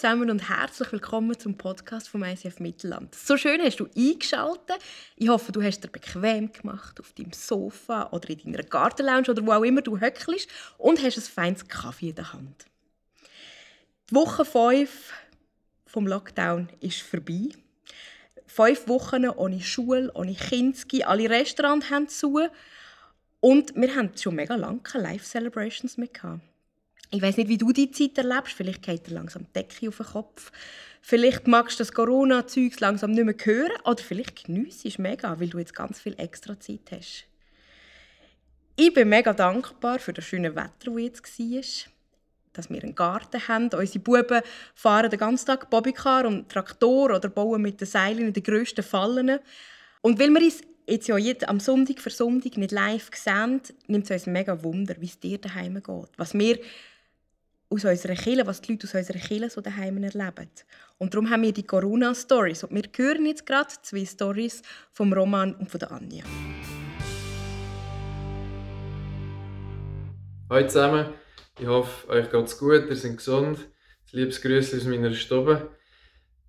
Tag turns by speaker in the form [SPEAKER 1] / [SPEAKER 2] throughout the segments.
[SPEAKER 1] zusammen und herzlich willkommen zum Podcast vom ICF Mittelland. So schön hast du eingeschaltet. Ich hoffe, du hast dir bequem gemacht auf deinem Sofa oder in deiner Gartenlounge oder wo auch immer du höckelst und hast ein feines Kaffee in der Hand. Die Woche 5 vom Lockdown ist vorbei. Fünf Wochen ohne Schule, ohne Kinski, alle Restaurants haben zu und wir haben schon mega lange keine Live-Celebrations mehr gehabt. Ich weiß nicht, wie du die Zeit erlebst. Vielleicht geht dir langsam die Decke auf den Kopf. Vielleicht magst du das Corona-Zeug langsam nicht mehr hören. Oder vielleicht geniessest es mega, weil du jetzt ganz viel extra Zeit hast. Ich bin mega dankbar für das schöne Wetter, das jetzt war. Dass wir einen Garten haben. Unsere Buben fahren den ganzen Tag Bobbycar und Traktor oder bauen mit den Seilen in den grössten Fallen. Und weil wir uns jetzt ja jetzt am Sonntag für Sonntag nicht live sehen, nimmt es uns mega Wunder, wie es dir daheim geht. Was wir aus unserer Kirche, was die Leute aus unserer Kirche so daheim erleben. Und darum haben wir die Corona-Stories. Und wir hören jetzt gerade zwei Stories vom Roman und von der Anja.
[SPEAKER 2] Hallo zusammen, ich hoffe, euch geht es gut, ihr seid gesund. Ein liebes Grüße aus meiner Stube.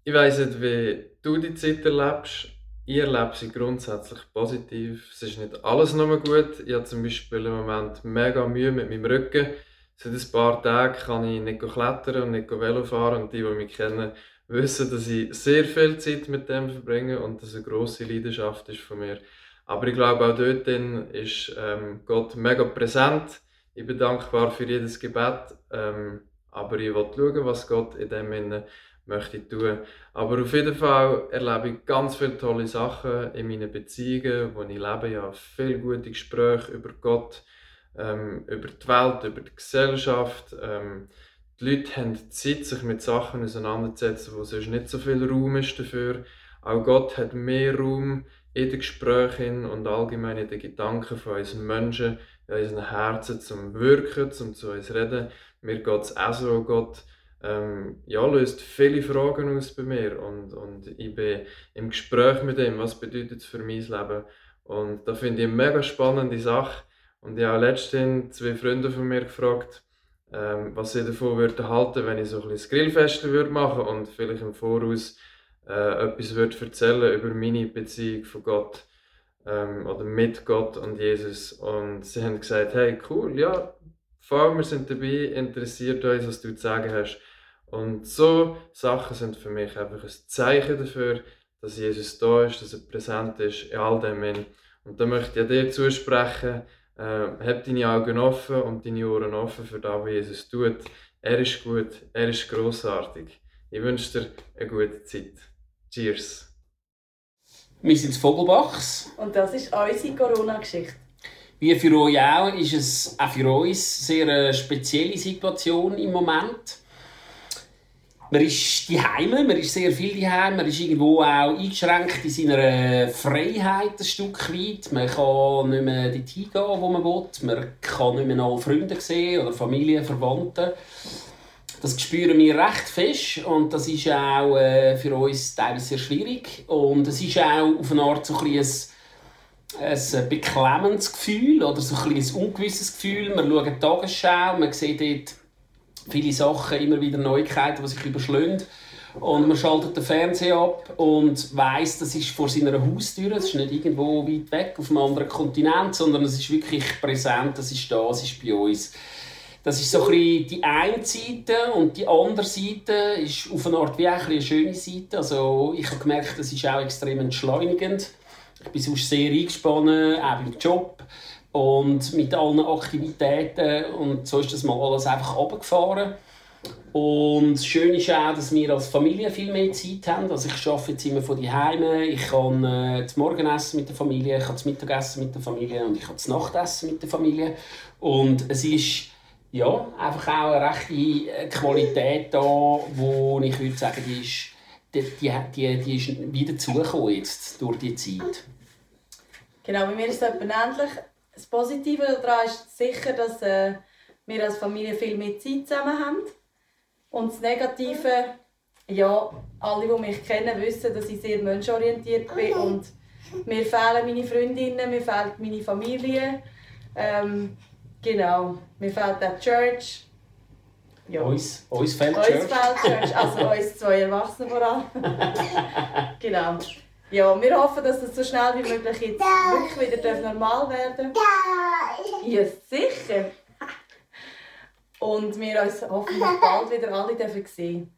[SPEAKER 2] Ich weiss nicht, wie du die Zeit erlebst. Ich erlebe sie grundsätzlich positiv. Es ist nicht alles nur gut. Ich habe zum Beispiel im Moment mega Mühe mit meinem Rücken seit ein paar Tagen kann ich nicht klettern und nicht Velo fahren und die, die mich kennen, wissen, dass ich sehr viel Zeit mit dem verbringe und das eine grosse Leidenschaft ist von mir. Aber ich glaube, auch dort ist ähm, Gott mega präsent. Ich bin dankbar für jedes Gebet, ähm, aber ich will schauen, was Gott in dem Sinne möchte tun. Aber auf jeden Fall erlebe ich ganz viele tolle Sachen in meinen Beziehungen, wo ich lebe. Habe viele gute Gespräche über Gott ähm, über die Welt, über die Gesellschaft. Ähm, die Leute haben Zeit, sich mit Sachen auseinanderzusetzen, wo sonst nicht so viel Raum ist dafür. Auch Gott hat mehr Raum in den Gesprächen und allgemein in den Gedanken von unseren Menschen, in unseren Herzen zum Wirken, zum zu uns reden. Mir geht es auch so, Gott ähm, ja, löst viele Fragen aus bei mir und, und ich bin im Gespräch mit ihm, was bedeutet es für mein Leben. Und da finde ich eine mega spannende Sache, und ich habe letztens zwei Freunde von mir gefragt, ähm, was sie davon würden halten, wenn ich so ein bisschen Grillfest würde machen und vielleicht im Voraus äh, etwas würde erzählen über meine Beziehung von Gott ähm, oder mit Gott und Jesus. Und sie haben gesagt, hey, cool, ja, wir sind dabei, interessiert uns, was du zu sagen hast. Und so Sachen sind für mich einfach ein Zeichen dafür, dass Jesus da ist, dass er präsent ist in all dem. Und da möchte ich dir zusprechen, äh, hab deine Augen offen und deine Ohren offen für das, was Jesus tut. Er ist gut, er ist großartig. Ich wünsche dir eine gute Zeit. Cheers.
[SPEAKER 3] Wir sind Vogelbachs.
[SPEAKER 4] Und das ist unsere Corona-Geschichte.
[SPEAKER 3] Wie für euch auch, ist es auch für uns eine sehr spezielle Situation im Moment man ist Heime, man ist sehr viel die man ist irgendwo auch eingeschränkt in seiner Freiheit ein Stück weit. Man kann nicht mehr dorthin gehen, wo man will. Man kann nicht mehr noch Freunde sehen oder Familie, Verwandte. Das spüren wir recht fest und das ist auch äh, für uns teilweise sehr schwierig. Und es ist auch auf eine Art so ein, ein beklemmendes Gefühl oder so ein, ein ungewisses Gefühl. Man schaut die Tagesschau, man sieht dort viele Sachen, immer wieder Neuigkeiten, die sich überschlagen. Und man schaltet den Fernseher ab und weiß, das ist vor seiner Haustür. Es ist nicht irgendwo weit weg auf einem anderen Kontinent, sondern es ist wirklich präsent. Das ist da, es ist bei uns. Das ist so ein die eine Seite und die andere Seite ist auf eine Art wie eine schöne Seite. Also ich habe gemerkt, das ist auch extrem entschleunigend. Ich bin sonst sehr eingespannt, auch im Job und mit allen Aktivitäten und so ist das mal alles einfach runtergefahren. Und das Schöne ist auch, dass wir als Familie viel mehr Zeit haben. Also ich arbeite jetzt immer von Hause. Ich kann äh, das Morgenessen mit der Familie, ich kann das Mittagessen mit der Familie und ich kann das Nachtessen mit der Familie. Und es ist ja, einfach auch eine rechte Qualität da, wo ich würde sagen, die ist, die, die, die ist wieder zugekommen jetzt durch die Zeit.
[SPEAKER 4] Genau, bei mir ist es ähnlich das Positive daran ist sicher, dass äh, wir als Familie viel mehr Zeit zusammen haben. Und das Negative, ja, alle, die mich kennen, wissen, dass ich sehr menschenorientiert bin und mir fehlen meine Freundinnen, mir fehlt meine Familie. Ähm, genau, mir fehlt auch die Church.
[SPEAKER 3] Ja. Uns, uns
[SPEAKER 4] fällt Uns fällt also uns zwei Erwachsene vor allem. genau. Ja, wir hoffen, dass das so schnell wie möglich jetzt wirklich wieder normal werden darf. Ja, sicher. Und wir uns hoffentlich bald wieder alle dürfen sehen.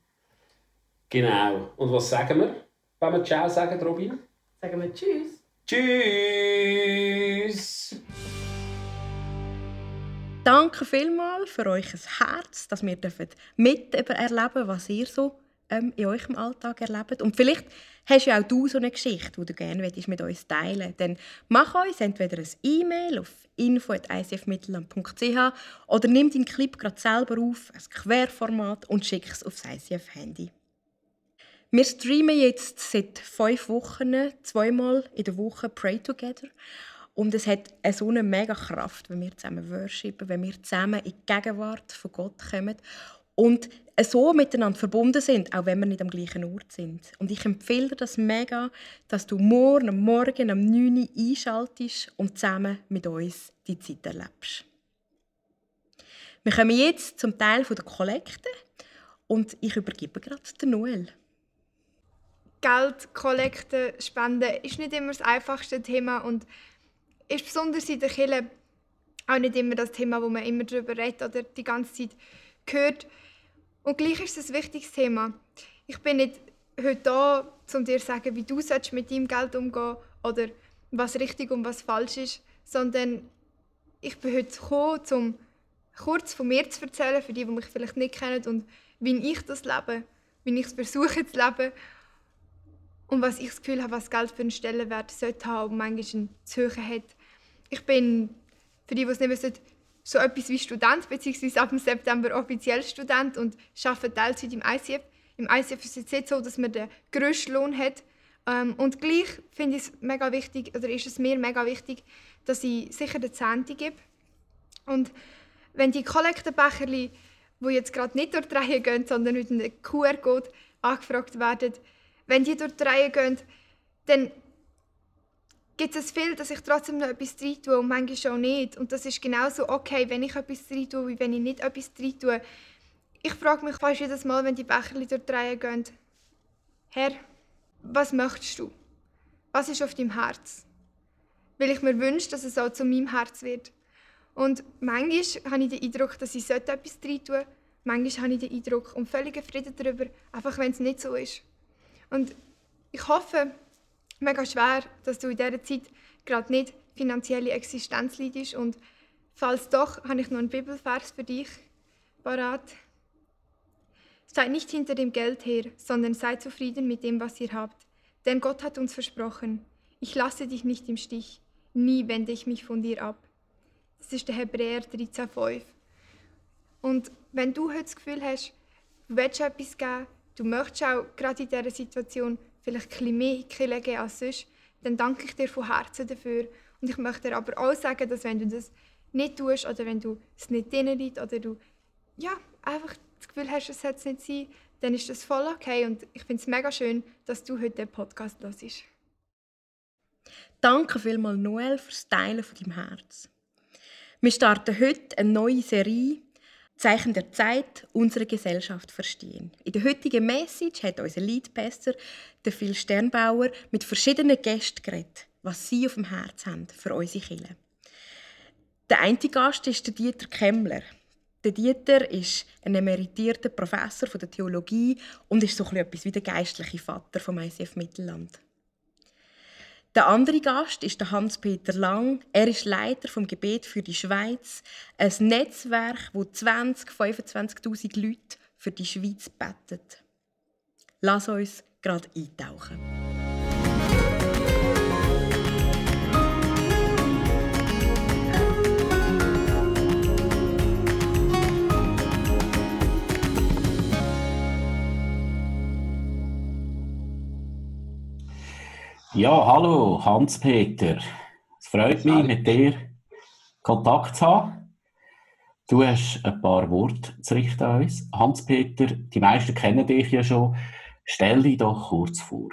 [SPEAKER 3] Genau. Und was sagen wir, wenn wir Ciao sagen, Robin?
[SPEAKER 4] Sagen wir Tschüss.
[SPEAKER 3] Tschüss.
[SPEAKER 1] Danke vielmals für euch Herz, dass wir mit erleben was ihr so ähm, in eurem Alltag erlebt. Und vielleicht hast ja auch du so eine Geschichte, die du gerne mit uns teilen willst. Dann mach uns entweder ein E-Mail auf info.icfmittelland.ch oder nimm deinen Clip gerade selber auf, ein Querformat und schick es aufs ICF-Handy. Wir streamen jetzt seit fünf Wochen zweimal in der Woche Pray Together. Und es hat so eine mega Kraft, wenn wir zusammen worshipen, wenn wir zusammen in die Gegenwart von Gott kommen und so miteinander verbunden sind, auch wenn wir nicht am gleichen Ort sind. Und ich empfehle dir das mega, dass du morgen am Morgen um 9 Uhr einschaltest und zusammen mit uns die Zeit erlebst. Wir kommen jetzt zum Teil der Kollekte und ich übergebe gerade den Noel.
[SPEAKER 5] Geld, Kollekte, Spenden ist nicht immer das einfachste Thema und ist besonders in der Kirche auch nicht immer das Thema, wo man immer darüber redet oder die ganze Zeit hört. Und gleich ist es ein wichtiges Thema. Ich bin nicht heute da, um dir zu sagen, wie du mit deinem Geld umgehen oder was richtig und was falsch ist, sondern ich bin heute gekommen, um kurz von mir zu erzählen, für die, die mich vielleicht nicht kennen und wie ich das lebe, wie ich es versuche zu leben und was ich das Gefühl habe, was Geld für einen Stellenwert sollte haben und manchmal zu hoch hat. Ich bin, für die, die es nicht wissen, so etwas wie Student, beziehungsweise ab dem September offiziell Student und arbeite Teilzeit im ICF. Im ICF ist es jetzt so, dass man den grössten Lohn hat. Ähm, und gleich finde ich es mega wichtig, oder ist es mir mega wichtig, dass ich sicher den Zehnte gebe. Und wenn die Kollektenbecher, die jetzt gerade nicht durch die Reihe gehen, sondern mit einem QR-Code angefragt werden, wenn die durch die Reihe gehen, dann gibt es viel, dass ich trotzdem noch etwas rein tue und manchmal auch nicht. Und das ist genauso okay, wenn ich etwas rein tue, wie wenn ich nicht etwas rein tue. Ich frage mich fast jedes Mal, wenn die Becher durch die Reihe gehen, Herr, was möchtest du? Was ist auf deinem Herz? Weil ich mir wünsche, dass es auch zu meinem Herz wird. Und manchmal habe ich den Eindruck, dass ich etwas rein tue. Manchmal habe ich den Eindruck und völligen Frieden darüber, einfach wenn es nicht so ist. Und ich hoffe, mega schwer, dass du in dieser Zeit gerade nicht finanzielle Existenz leidest. Und falls doch, habe ich noch einen Bibelvers für dich parat. Seid nicht hinter dem Geld her, sondern seid zufrieden mit dem, was ihr habt. Denn Gott hat uns versprochen, ich lasse dich nicht im Stich, nie wende ich mich von dir ab. Das ist der Hebräer 13,5. Und wenn du heute das Gefühl hast, du willst etwas geben, du möchtest auch gerade in dieser Situation vielleicht ein mehr Kille geben als sonst, dann danke ich dir von Herzen dafür. Und ich möchte dir aber auch sagen, dass wenn du das nicht tust oder wenn du es nicht liegt oder du ja, einfach das Gefühl hast, es sollte es nicht sein, dann ist das voll okay. Und ich finde es mega schön, dass du heute den Podcast hörst.
[SPEAKER 1] Danke vielmals, Noel, fürs Teilen von deinem Herz. Wir starten heute eine neue Serie Zeichen der Zeit unsere Gesellschaft verstehen. In der heutigen Message hat unser Leadpastor, der Phil Sternbauer, mit verschiedenen Gästen geredet, was sie auf dem Herz haben für unsere Kinder. Der eine Gast ist der Dieter Kemmler. Der Dieter ist ein emeritierter Professor der Theologie und ist so etwas wie der geistliche Vater vom ICF Mittelland. Der andere Gast ist der Hans-Peter Lang. Er ist Leiter vom Gebet für die Schweiz, ein Netzwerk, wo 20, 25.000 Leute für die Schweiz betet. Lass uns gerade eintauchen.
[SPEAKER 3] Ja, hallo Hans-Peter. Es freut mich, mit dir Kontakt zu haben. Du hast ein paar Worte zu richten an uns. Hans-Peter, die meisten kennen dich ja schon. Stell dich doch kurz vor.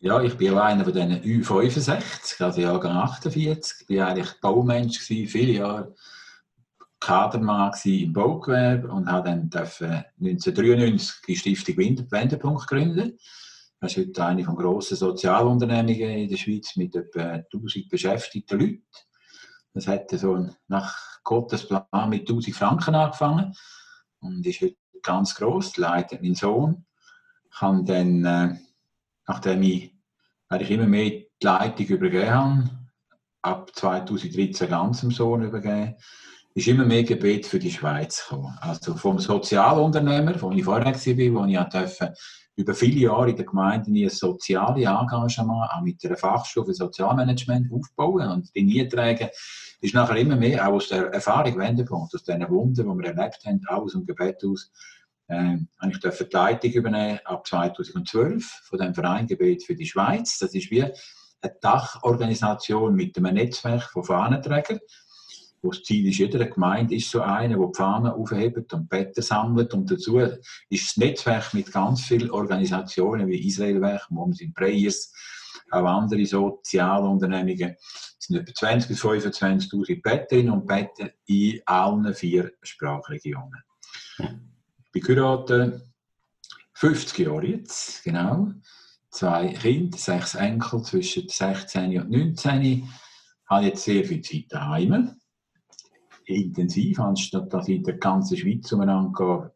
[SPEAKER 6] Ja, ich bin auch einer von diesen Ü65, also Jahrgang 48. Ich war eigentlich Baumensch, viele Jahre Kadermann im Baugewerbe und habe dann 1993 die Stiftung Wendepunkt gründen. Das ist heute eine von grossen Sozialunternehmungen in der Schweiz mit etwa 1000 beschäftigten Leuten. Das hat so nach Gottes Plan mit 1000 Franken angefangen und ist heute ganz gross. Leitet mein Sohn. Kann dann, äh, nachdem ich eigentlich immer mehr die Leitung übergeben habe, ab 2013 ganz dem Sohn übergeben, ist immer mehr Gebet für die Schweiz gekommen. Also vom Sozialunternehmer, wo ich vorher war, wo ich durfte, über viele Jahre in der Gemeinde ein soziales Engagement auch mit einer Fachschule für Sozialmanagement aufbauen und die nie tragen, ist nachher immer mehr auch aus der Erfahrung Wendepunkt, aus diesen Wunden, die wir erlebt haben, auch aus dem Gebet aus, äh, ich die Leitung übernehmen ab 2012 von dem Verein Gebet für die Schweiz. Das ist wie eine Dachorganisation mit einem Netzwerk von Fahnenträgern wo das Ziel ist, jeder Gemeinde ist so eine, der die Fahnen aufhebt und Betten sammelt. Und dazu ist das Netzwerk mit ganz vielen Organisationen wie Israelwerk, Moms in Prayers, auch andere Sozialunternehmungen. Es sind etwa 20.000 bis 25.000 Betterinnen und Betten in allen vier Sprachregionen. Ich bin geheiratet, 50 Jahre jetzt, genau. Zwei Kinder, sechs Enkel zwischen 16 und 19. Ich habe jetzt sehr viel Zeit daheim intensiv, anstatt dass ich in der ganzen Schweiz umeinander gehe,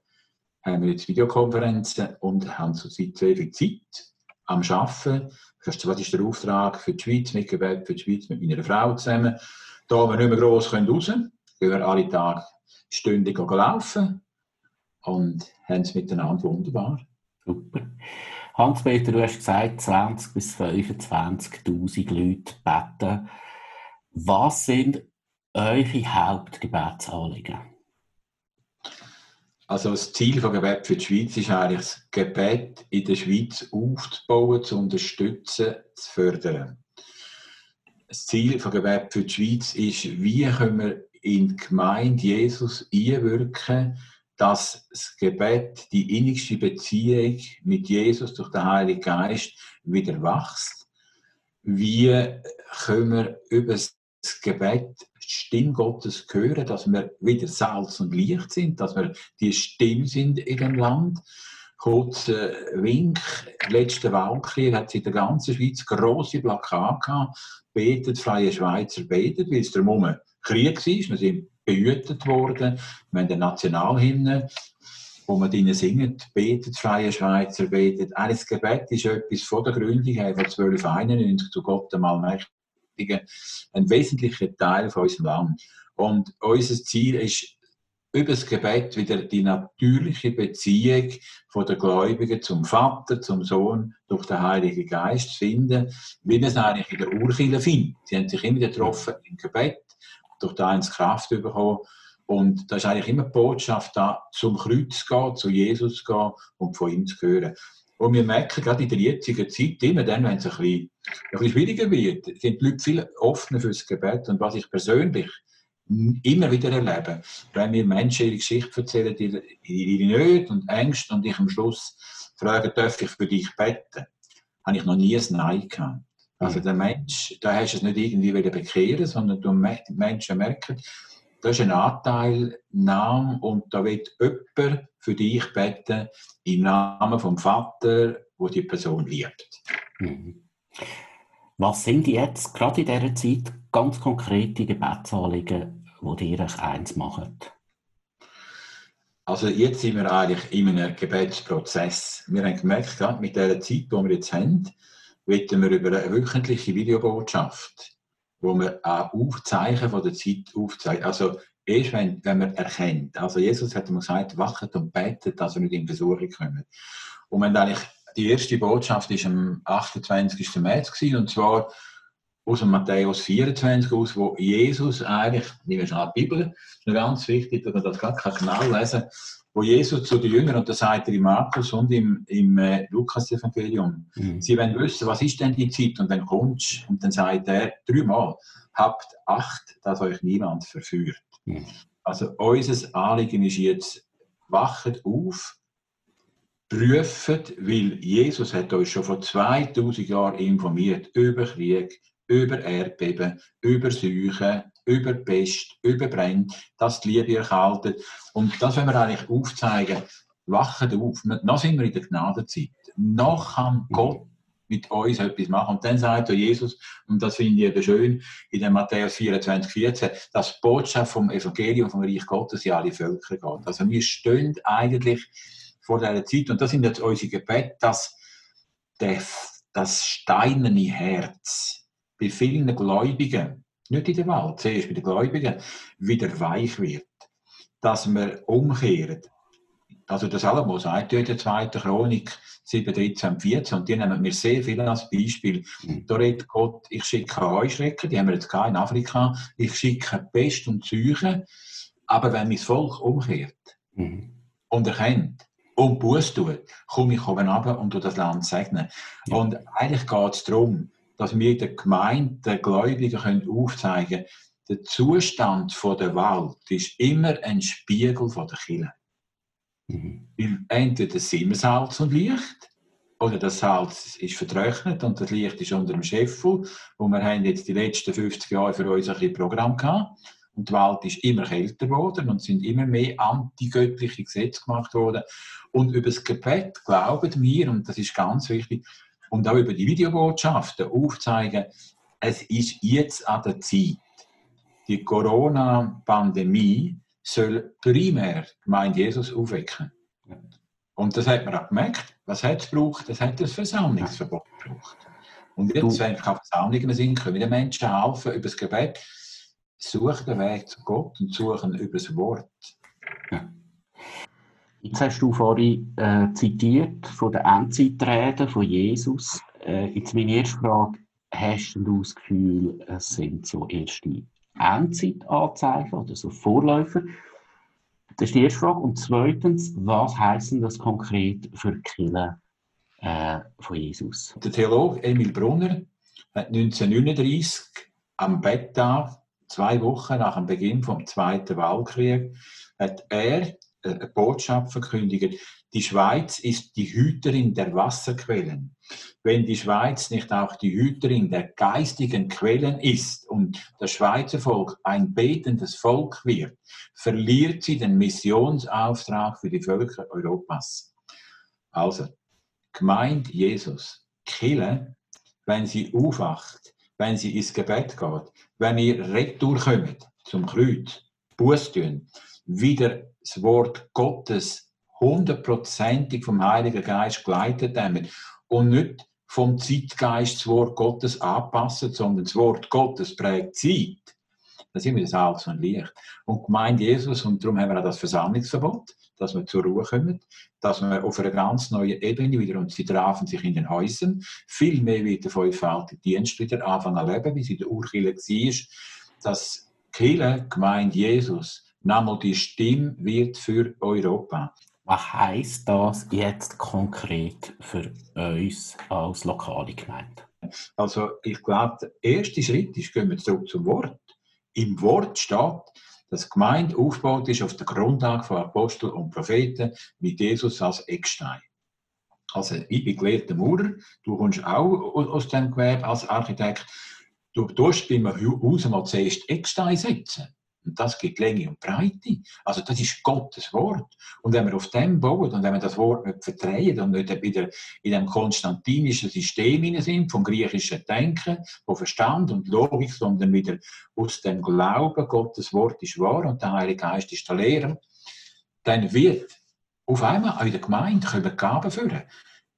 [SPEAKER 6] haben wir jetzt Videokonferenzen und haben zurzeit sehr viel Zeit am Arbeiten. Was ist der Auftrag für die Schweiz, mitgearbeitet für die Schweiz mit meiner Frau zusammen. Da wir nicht mehr gross können raus können, gehen wir alle Tage stündig laufen und haben es miteinander wunderbar.
[SPEAKER 3] Super. Hans-Peter, du hast gesagt, 20.000 bis 25.000 Leute beten. Was sind eure Hauptgebetsanliegen?
[SPEAKER 6] Also das Ziel von Gebet für die Schweiz ist eigentlich, das Gebet in der Schweiz aufzubauen, zu unterstützen, zu fördern. Das Ziel von Gebet für die Schweiz ist, wie können wir in die Gemeinde Jesus einwirken, dass das Gebet, die innigste Beziehung mit Jesus durch den Heiligen Geist wieder wächst. Wie können wir über das Gebet Stimme Gottes hören, dass wir wieder Salz und Licht sind, dass wir die Stimme sind in dem Land. Kurzer Wink, letzte Wahlkrieg hat in der ganzen Schweiz grosse Plakate gehabt, betet, freie Schweizer betet, weil es darum Krieg war, wir sind behütet worden, wir haben den Nationalhymne, wo man drinnen singt, betet, freie Schweizer betet. Alles Gebet ist etwas von der Gründung her von 1291 zu Gott einmal Allmächtigen Beschäftigen ein wesentlicher Teil von unserem Land. Und unser Ziel ist, über das Gebet wieder die natürliche Beziehung von der Gläubigen zum Vater, zum Sohn durch den Heiligen Geist finden, wie man es eigentlich in der Urkirche findet. Sie haben sich immer getroffen im Gebet, durch die eins Kraft bekommen. Und da ist eigentlich immer die Botschaft da, zum Kreuz zu gehen, zu Jesus zu gehen und von ihm zu hören. Und wir merken gerade in der jetzigen Zeit, immer dann, wenn es ein bisschen, ein bisschen schwieriger wird, sind die Leute viel offener fürs Gebet. Und was ich persönlich immer wieder erlebe, wenn mir Menschen ihre Geschichte erzählen, ihre, ihre Nöte und Ängste und ich am Schluss frage, darf ich für dich beten, habe ich noch nie ein Nein gehabt. Also der Mensch, da hast du es nicht irgendwie wieder bekehren, sondern du Menschen merken, das ist ein Anteil Namen und da wird jemand für dich beten im Namen vom Vater, wo die Person liebt. Mhm.
[SPEAKER 3] Was sind jetzt gerade in dieser Zeit ganz konkrete Gebetsanliegen, die dir eins machen?
[SPEAKER 6] Also jetzt sind wir eigentlich in einem Gebetsprozess. Wir haben gemerkt, gerade mit der Zeit, die wir jetzt haben, wollen wir über eine wöchentliche Videobotschaft wo man auch Aufzeichen von der Zeit aufzeigt. Also erst wenn, wenn man erkennt. Also Jesus hat immer gesagt, wachet und betet, dass er nicht in Besuche kommt. Und wenn eigentlich die erste Botschaft ist am 28. März gewesen, und zwar aus dem Matthäus 24 aus, wo Jesus eigentlich, nehmen wir schnell die Bibel, ist ganz wichtig, dass man das gerade genau lesen kann, wo Jesus zu den Jüngern, und das sagt er im Markus und im, im äh, Lukas-Evangelium, mhm. sie wollen wissen, was ist denn die Zeit? Und dann kommst und dann sagt er dreimal, habt Acht, dass euch niemand verführt. Mhm. Also unser Anliegen ist jetzt, wachet auf, prüft, weil Jesus hat euch schon vor 2000 Jahren informiert über Krieg, über Erdbeben, über Seuchen, überpest, überbrennt, dass die Liebe erkaltet. Und das wollen wir eigentlich aufzeigen. Wachen auf. Noch sind wir in der Gnadenzeit. Noch kann Gott mit uns etwas machen. Und dann sagt Jesus, und das finde ich eben schön, in dem Matthäus 24, 14, dass die Botschaft vom Evangelium, vom Reich Gottes in alle Völker geht. Also wir stehen eigentlich vor dieser Zeit, und das sind jetzt unsere Gebete, dass der, das steinerne Herz bei vielen Gläubigen, nicht in der Welt, zuerst bei den Gläubigen, wieder weich wird. Dass wir umkehren. Also das Salomo sagt in der zweiten Chronik 7, 13, 14, und die nehmen wir sehr viel als Beispiel. Mhm. Da redet Gott, ich schicke Heuschrecken, die haben wir jetzt in Afrika, ich schicke Pest und Seuchen, aber wenn mein Volk umkehrt mhm. und erkennt, und Buß tut, komme ich oben runter und das Land segnen. Ja. Und eigentlich geht es darum, dass wir der Gemeinde, den Gläubigen können aufzeigen können, der Zustand der Welt ist immer ein Spiegel von der Kirche. Mhm. Entweder sind wir Salz und Licht, oder das Salz ist vertrocknet und das Licht ist unter dem Scheffel. Und wir haben jetzt die letzten 50 Jahre für uns ein bisschen Programm gehabt. Und die Welt ist immer kälter geworden und sind immer mehr antigöttliche Gesetze gemacht worden. Und über das Gebet glauben wir, und das ist ganz wichtig, und auch über die Videobotschaften aufzeigen, es ist jetzt an der Zeit. Die Corona-Pandemie soll primär gemeint Jesus aufwecken. Und das hat man auch gemerkt. Was hat es gebraucht? Das hat das Versammlungsverbot gebraucht. Und jetzt, wenn keine Versammlungen sind, können wir den Menschen helfen über das Gebet such den Weg zu Gott und suchen über das Wort.
[SPEAKER 3] Ja. Jetzt hast du vorhin äh, zitiert von den Endzeitreden von Jesus. Äh, jetzt meine erste Frage, hast du das Gefühl, es sind so erste Endzeitanzeichen oder so Vorläufer? Das ist die erste Frage. Und zweitens, was heisst das konkret für Kirche äh, von Jesus?
[SPEAKER 6] Der Theologe Emil Brunner hat 1939 am Betttag zwei Wochen nach dem Beginn vom Zweiten Weltkrieg, hat er eine Botschaft verkündigt. Die Schweiz ist die Hüterin der Wasserquellen. Wenn die Schweiz nicht auch die Hüterin der geistigen Quellen ist und das Schweizer Volk ein betendes Volk wird, verliert sie den Missionsauftrag für die Völker Europas. Also, gemeint Jesus, Kille, wenn sie aufwacht, wenn sie ins Gebet geht, wenn ihr retour kommt zum Kreuz, Buß tun, wieder das Wort Gottes hundertprozentig vom Heiligen Geist geleitet haben und nicht vom Zeitgeist das Wort Gottes anpassen, sondern das Wort Gottes prägt Zeit. Das ist immer das Salz und Licht. Und gemeint Jesus, und darum haben wir auch das Versammlungsverbot, dass wir zur Ruhe kommen, dass wir auf einer ganz neuen Ebene wieder, und sie trafen sich in den Häusern, viel mehr wie der fünffältige Dienst wieder anfangen zu leben, wie sie in der Urkirche war, dass Kirche, gemeint Jesus, nochmal die Stimme wird für Europa.
[SPEAKER 3] Was heisst das jetzt konkret für uns als lokale Gemeinde?
[SPEAKER 6] Also ich glaube, der erste Schritt ist, gehen wir zurück zum Wort. Im Wort steht, dass die Gemeinde aufgebaut ist auf der Grundlage von Aposteln und Propheten mit Jesus als Eckstein. Also ich bin gelehrter Maurer, du kommst auch aus dem Gewerbe als Architekt. Du tust beim Haus mal zuerst Eckstein setzen. Und das gibt Länge und Breite. Also das ist Gottes Wort. Und wenn wir auf dem bauen und wenn wir das Wort nicht verdrehen und nicht wieder in dem konstantinischen System sind, vom griechischen Denken, von Verstand und Logik, sondern wieder aus dem Glauben, Gottes Wort ist wahr und der Heilige Geist ist der Lehrer, dann wird auf einmal in der Gemeinde können Gaben führen.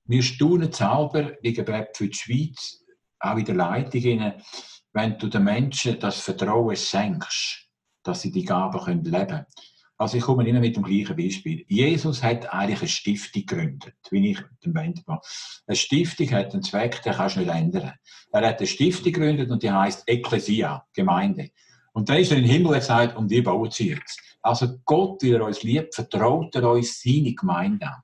[SPEAKER 6] Wir staunen selber, wie Gebet für die Schweiz, auch in der Leitung, wenn du den Menschen das Vertrauen schenkst dass sie die können leben können. Also ich komme immer mit dem gleichen Beispiel. Jesus hat eigentlich eine Stiftung gegründet, wie ich dem Band war. Eine Stiftung hat einen Zweck, den kannst du nicht ändern. Er hat eine Stiftung gegründet und die heißt Ecclesia, Gemeinde. Und da ist er in den Himmel gesagt, und die bauen sie jetzt. Also Gott, wie er uns liebt, vertraut er uns seine Gemeinde an.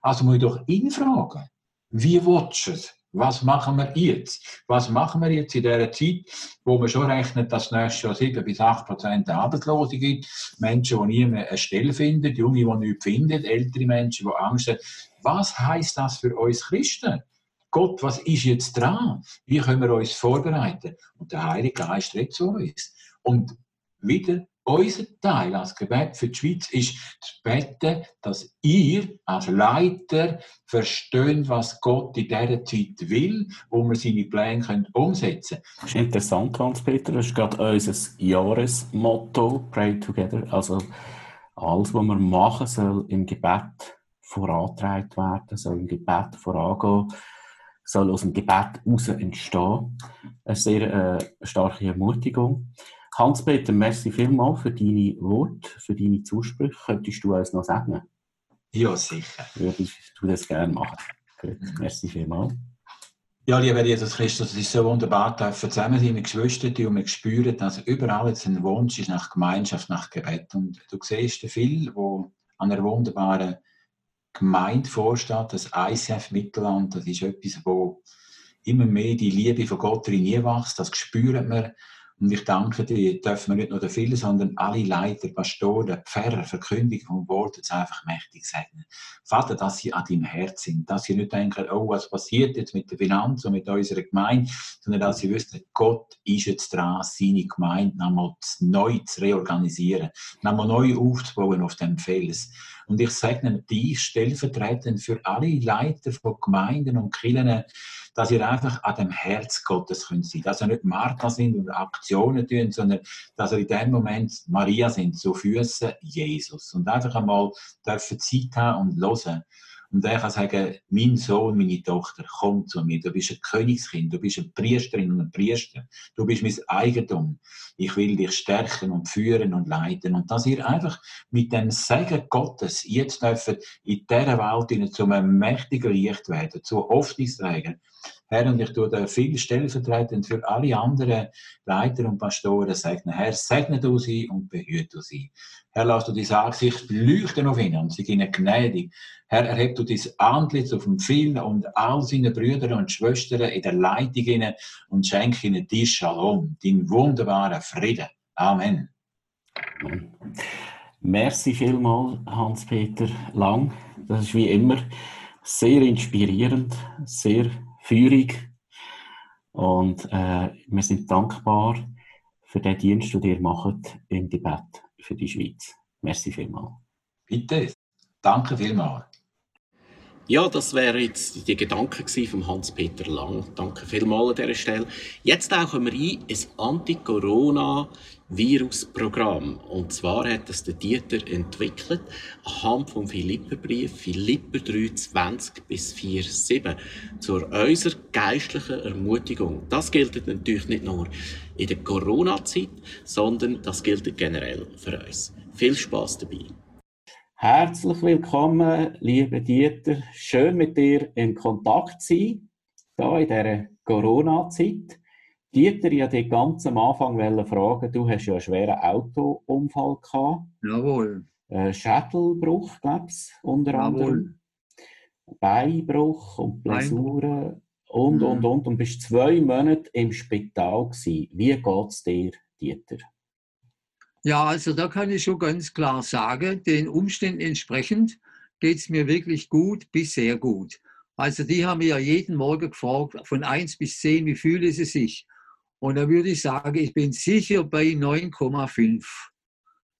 [SPEAKER 6] Also muss ich doch ihn fragen, wie willst du es? Was machen wir jetzt? Was machen wir jetzt in dieser Zeit, wo man schon rechnet, dass es nächstes Jahr 7 bis 8 Prozent Arbeitslose gibt, Menschen, die nie mehr eine Stelle finden, Junge, die nichts finden, ältere Menschen, die Angst haben. Was heißt das für uns Christen? Gott, was ist jetzt dran? Wie können wir uns vorbereiten? Und der Heilige Geist redet zu uns. Und wieder unser Teil als Gebet für die Schweiz ist zu beten, dass ihr als Leiter versteht, was Gott in dieser Zeit will, wo wir seine Pläne können umsetzen können.
[SPEAKER 7] Das ist interessant, Hans-Peter. Das ist gerade unser Jahresmotto, Pray Together. Also alles, was wir machen, soll im Gebet vorangetragen werden, soll im Gebet vorangehen, soll aus dem Gebet heraus entstehen. Eine sehr äh, starke Ermutigung. Hans-Peter, merci vielmals für deine Worte, für deine Zusprüche. Könntest du uns noch sagen?
[SPEAKER 6] Ja, sicher.
[SPEAKER 7] Würde ich das gerne machen. Gut, merci vielmals.
[SPEAKER 6] Ja, lieber Jesus Christus, es ist so wunderbar, dürfen zusammen sein mit Geschwistern und wir spüren, dass überall jetzt ein Wunsch ist nach Gemeinschaft, nach Gebet. Und du siehst viel, wo an einer wunderbaren Gemeinde vorsteht, das ICF Mittelland, das ist etwas, wo immer mehr die Liebe von Gott drin wächst, das spüren wir. Und ich danke dir, dürfen wir nicht nur viele, sondern alle Leiter, Pastoren, Pfarrer, Verkündiger vom Wort jetzt einfach mächtig segnen. Vater, dass sie an deinem Herz sind, dass sie nicht denken, oh, was passiert jetzt mit der Finanz und mit unserer Gemeinde, sondern dass sie wissen, Gott ist jetzt dran, seine Gemeinde nochmal neu zu reorganisieren, nochmal neu aufzubauen auf dem Fels. Und ich segne dich stellvertretend für alle Leiter von Gemeinden und Kirchen, dass ihr einfach an dem Herz Gottes könnt. Dass ihr nicht Martha sind und Aktionen tun, sondern dass ihr in dem Moment Maria sind, zu Füßen Jesus. Und einfach einmal dürfen Zeit haben und hören. Und er kann sagen, mein Sohn, meine Tochter, komm zu mir. Du bist ein Königskind, du bist eine Priesterin und ein Priester. Du bist mein Eigentum. Ich will dich stärken und führen und leiten. Und dass ihr einfach mit dem Segen Gottes jetzt dürft in dieser Welt zu einem mächtigen Licht werden, zu Hoffnungsträger. Herr, und ich tue da viel stellvertretend für alle anderen Leiter und Pastoren segnen. Herr, segne du sie und behüte sie. Herr, lass du dein Angesicht leuchten auf ihnen und sie ihnen gnädig. Herr, erheb du dein Antlitz auf dem Film und all seine Brüder und Schwestern in der Leitung und schenke ihnen die Shalom, deinen wunderbaren Frieden. Amen.
[SPEAKER 7] Merci vielmals, Hans-Peter Lang. Das ist wie immer sehr inspirierend, sehr feurig. Und äh, wir sind dankbar für den Dienst, den ihr macht im Gebet für die Schweiz. Merci vielmals.
[SPEAKER 6] Bitte. Danke vielmals.
[SPEAKER 3] Ja, das wären jetzt die Gedanken von Hans-Peter Lang. Danke vielmals an dieser Stelle. Jetzt tauchen wir ein ins Anti-Corona-Virus-Programm. Und zwar hat es der Dieter entwickelt anhand vom Philipperbrief Philipper 3, 20 bis 4, 7 zur unserer geistlichen Ermutigung. Das gilt natürlich nicht nur in der Corona-Zeit, sondern das gilt generell für uns. Viel Spaß dabei!
[SPEAKER 7] Herzlich willkommen, liebe Dieter. Schön mit dir in Kontakt zu sein, hier in dieser Corona-Zeit. Dieter, ich wollte dich ganz am Anfang fragen, du hast ja einen schweren Autounfall gehabt.
[SPEAKER 8] Jawohl.
[SPEAKER 7] Schädelbruch, glaube ich, unter
[SPEAKER 8] Jawohl.
[SPEAKER 7] anderem. Beinbruch und Blessuren und,
[SPEAKER 8] Mhm.
[SPEAKER 7] und, und. Und bist zwei Monate im Spital gewesen. Wie geht es dir, Dieter?
[SPEAKER 8] Ja, also da kann ich schon ganz klar sagen, den Umständen entsprechend geht es mir wirklich gut bis sehr gut. Also die haben mir ja jeden Morgen gefragt, von 1 bis 10, wie fühlen sie sich? Und da würde ich sagen, ich bin sicher bei 9,5.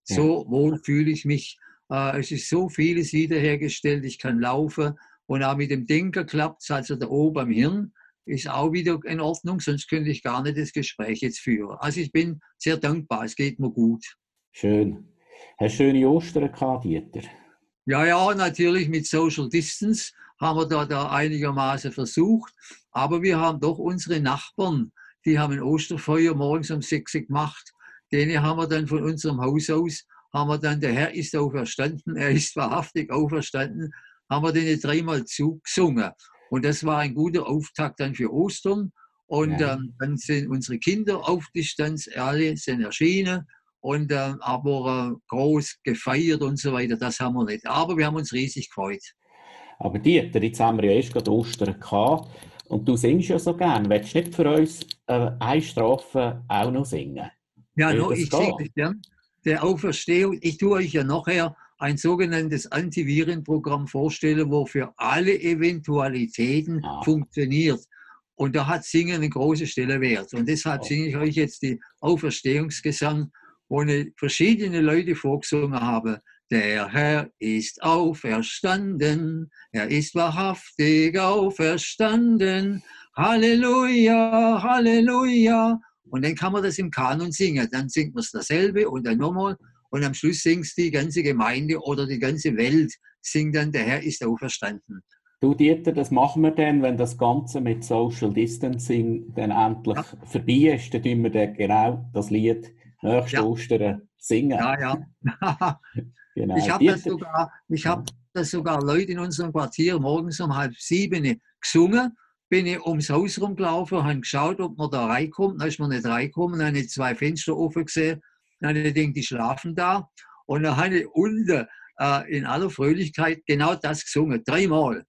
[SPEAKER 8] So wohl fühle ich mich. Äh, Es ist so vieles wiederhergestellt, ich kann laufen und auch mit dem Denker klappt es, also da oben am Hirn ist auch wieder in Ordnung, sonst könnte ich gar nicht das Gespräch jetzt führen. Also ich bin sehr dankbar, es geht mir gut.
[SPEAKER 7] Schön. Hast du schöne Ostern gehabt, Dieter?
[SPEAKER 8] Ja, ja, natürlich mit Social Distance haben wir da, da einigermaßen versucht, aber wir haben doch unsere Nachbarn, die haben ein Osterfeuer morgens um 6 Uhr gemacht. Denen haben wir dann von unserem Haus aus, haben wir dann, der Herr ist auferstanden, er ist wahrhaftig auferstanden, haben wir denen dreimal zugesungen. Und das war ein guter Auftakt dann für Ostern. Und
[SPEAKER 7] Ja.
[SPEAKER 8] ähm, dann sind unsere Kinder auf Distanz, alle sind erschienen. Und ähm, aber äh, groß gefeiert und so weiter, das haben wir nicht. Aber wir haben uns riesig gefreut.
[SPEAKER 7] Aber Dieter, jetzt haben wir ja erst gerade Ostern gehabt und du singst ja so gern. Willst du nicht für uns äh, eine Strophe auch noch singen?
[SPEAKER 8] Ja, no, ich das gern. Der Auferstehung, ich tue euch ja nachher ein sogenanntes Antivirenprogramm vorstellen, wo für alle Eventualitäten
[SPEAKER 7] Ah.
[SPEAKER 8] funktioniert. Und da hat Singen eine große Stelle wert. Und deshalb
[SPEAKER 7] Oh.
[SPEAKER 8] singe ich euch jetzt die Auferstehungsgesang wo eine, verschiedene Leute vorgesungen haben. Der Herr ist auferstanden, er ist wahrhaftig auferstanden. Halleluja, Halleluja. Und dann kann man das im Kanon singen. Dann singt man es dasselbe und dann nochmal. Und am Schluss singt die ganze Gemeinde oder die ganze Welt, singt dann, der Herr ist auferstanden.
[SPEAKER 7] Du Dieter, das machen wir dann, wenn das Ganze mit Social Distancing dann endlich ja. vorbei ist, dann tun wir dann genau das Lied nächste ja. Ostern singen.
[SPEAKER 8] Ja, ja. genau. Ich habe das, sogar, hab das sogar Leute in unserem Quartier morgens um halb sieben gesungen. Bin ich ums Haus rumgelaufen, habe geschaut, ob man da reinkommt. Dann ist man nicht reingekommen, habe ich zwei Fenster offen gesehen. Dann habe ich gedacht, die schlafen da. Und dann habe ich unten äh, in aller Fröhlichkeit genau das gesungen, dreimal.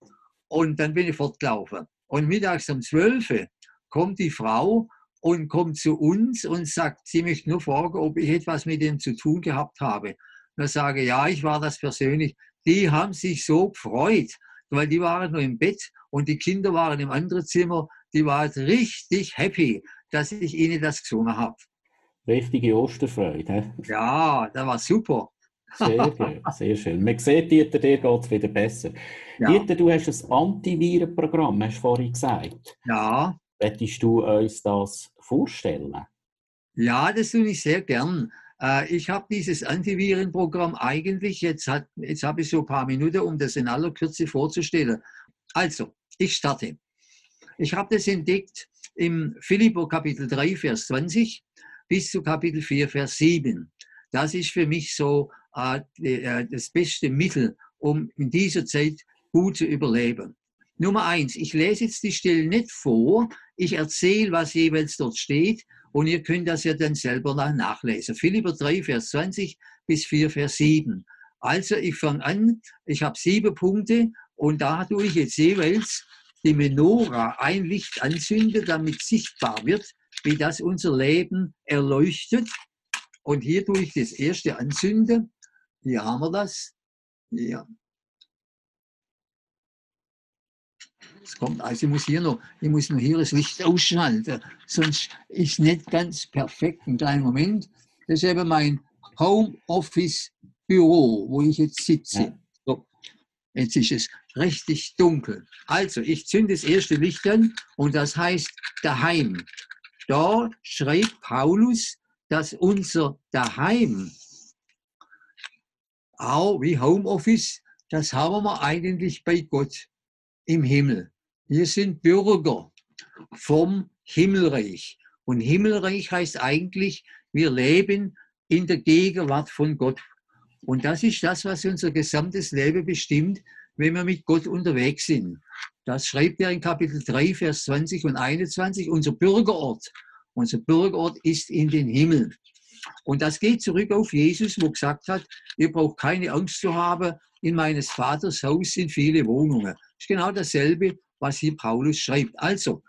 [SPEAKER 8] Und dann bin ich fortgelaufen. Und mittags um 12 Uhr kommt die Frau und kommt zu uns und sagt, sie möchte nur fragen, ob ich etwas mit dem zu tun gehabt habe. dann sage ich, ja, ich war das persönlich. Die haben sich so gefreut, weil die waren nur im Bett und die Kinder waren im anderen Zimmer. Die waren richtig happy, dass ich ihnen das gesungen habe.
[SPEAKER 7] Richtige Osterfreude.
[SPEAKER 8] He? Ja, das war super.
[SPEAKER 7] Sehr schön, sehr schön. Man sieht, Dieter, dir geht es wieder besser. Ja. Dieter, du hast ein Antivirenprogramm, hast du vorhin gesagt.
[SPEAKER 8] Ja.
[SPEAKER 7] Möchtest du uns das vorstellen?
[SPEAKER 8] Ja, das tue ich sehr gern. Äh, ich habe dieses Antivirenprogramm eigentlich, jetzt, hat, jetzt habe ich so ein paar Minuten, um das in aller Kürze vorzustellen. Also, ich starte. Ich habe das entdeckt im Philipper Kapitel 3, Vers 20 bis zu Kapitel 4, Vers 7. Das ist für mich so äh, äh, das beste Mittel, um in dieser Zeit gut zu überleben. Nummer eins, ich lese jetzt die Stelle nicht vor, ich erzähle, was jeweils dort steht und ihr könnt das ja dann selber nachlesen. Philipper 3, Vers 20 bis 4, Vers 7. Also ich fange an, ich habe sieben Punkte und da tue ich jetzt jeweils die Menora ein Licht anzünden, damit sichtbar wird, wie das unser Leben erleuchtet. Und hier tue ich das erste anzünden. Hier haben wir das. Ja. Es kommt, also ich muss hier noch, ich muss noch hier das Licht ausschalten, sonst ist nicht ganz perfekt. Einen kleinen Moment. Das ist eben mein Homeoffice Büro, wo ich jetzt sitze. So. Jetzt ist es richtig dunkel. Also, ich zünde das erste Licht an und das heißt daheim. Da schreibt Paulus, dass unser Daheim, auch wie Homeoffice, das haben wir eigentlich bei Gott im Himmel. Wir sind Bürger vom Himmelreich. Und Himmelreich heißt eigentlich, wir leben in der Gegenwart von Gott. Und das ist das, was unser gesamtes Leben bestimmt, wenn wir mit Gott unterwegs sind. Das schreibt er in Kapitel 3, Vers 20 und 21, unser Bürgerort. Unser Bürgerort ist in den Himmel. Und das geht zurück auf Jesus, wo gesagt hat, ihr braucht keine Angst zu haben, in meines Vaters Haus sind viele Wohnungen. Das ist genau dasselbe, was hier Paulus schreibt. Also,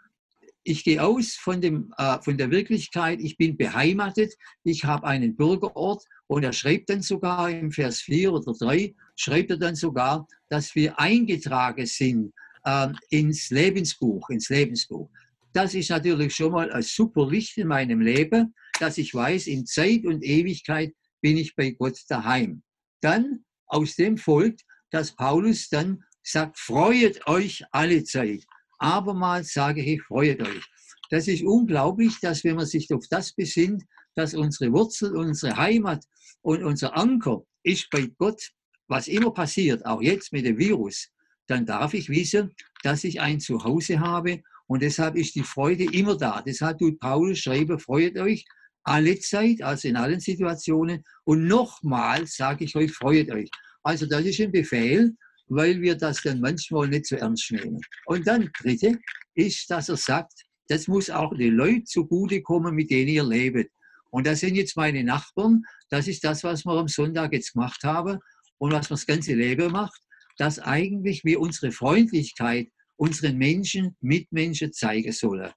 [SPEAKER 8] ich gehe aus von, dem, äh, von der Wirklichkeit, ich bin beheimatet, ich habe einen Bürgerort und er schreibt dann sogar im Vers 4 oder 3, schreibt er dann sogar, dass wir eingetragen sind äh, ins Lebensbuch, ins Lebensbuch. Das ist natürlich schon mal ein super Licht in meinem Leben, dass ich weiß, in Zeit und Ewigkeit bin ich bei Gott daheim. Dann aus dem folgt, dass Paulus dann sagt, freuet euch alle Zeit. Abermals sage ich, freuet euch. Das ist unglaublich, dass wenn man sich auf das besinnt, dass unsere Wurzel, unsere Heimat und unser Anker ist bei Gott, was immer passiert, auch jetzt mit dem Virus, dann darf ich wissen, dass ich ein Zuhause habe und deshalb ist die Freude immer da. Deshalb tut Paulus schreiben, freut euch alle Zeit, also in allen Situationen. Und nochmal sage ich euch, freut euch. Also das ist ein Befehl weil wir das dann manchmal nicht so ernst nehmen. Und dann dritte ist, dass er sagt, das muss auch den Leuten zugutekommen, mit denen ihr lebt. Und das sind jetzt meine Nachbarn. Das ist das, was wir am Sonntag jetzt gemacht haben und was wir das ganze Leben macht, dass eigentlich wir unsere Freundlichkeit unseren Menschen, Mitmenschen zeigen sollen.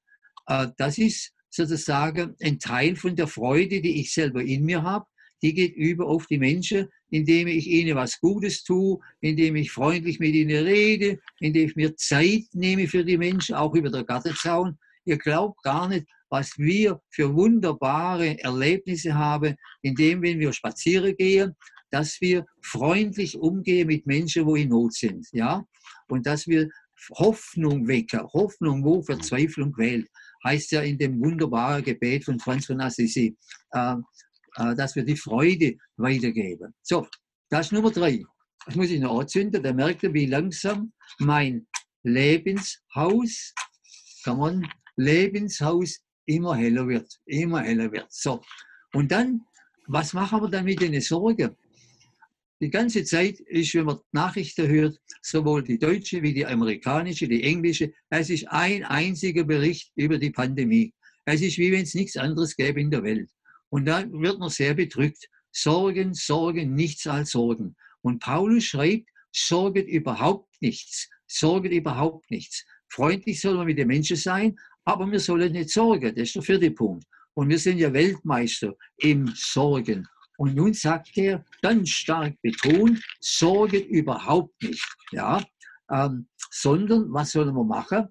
[SPEAKER 8] Äh, das ist sozusagen ein Teil von der Freude, die ich selber in mir habe. Die geht über auf die Menschen, indem ich ihnen was Gutes tue, indem ich freundlich mit ihnen rede, indem ich mir Zeit nehme für die Menschen, auch über der Gartenzaun. Ihr glaubt gar nicht, was wir für wunderbare Erlebnisse haben, indem, wenn wir spazieren gehen, dass wir freundlich umgehen mit Menschen, wo in Not sind, ja, und dass wir Hoffnung wecken, Hoffnung, wo Verzweiflung quält, heißt ja in dem wunderbaren Gebet von Franz von Assisi, äh, äh, dass wir die Freude weitergeben. So, das ist Nummer drei. Das muss ich noch anzünden, da merkt ihr, wie langsam mein Lebenshaus, kann man, Lebenshaus immer heller wird, immer heller wird. So, und dann, was machen wir dann mit den Sorgen? Die ganze Zeit ist, wenn man Nachrichten hört, sowohl die deutsche wie die amerikanische, die englische, es ist ein einziger Bericht über die Pandemie. Es ist wie wenn es nichts anderes gäbe in der Welt. Und da wird man sehr bedrückt. Sorgen, Sorgen, nichts als Sorgen. Und Paulus schreibt, sorget überhaupt nichts. Sorget überhaupt nichts. Freundlich soll man mit den Menschen sein, aber wir sollen nicht sorgen. Das ist der vierte Punkt. Und wir sind ja Weltmeister im Sorgen. Und nun sagt er ganz stark betont, sorget überhaupt nicht. Ja? Ähm, sondern, was sollen wir machen?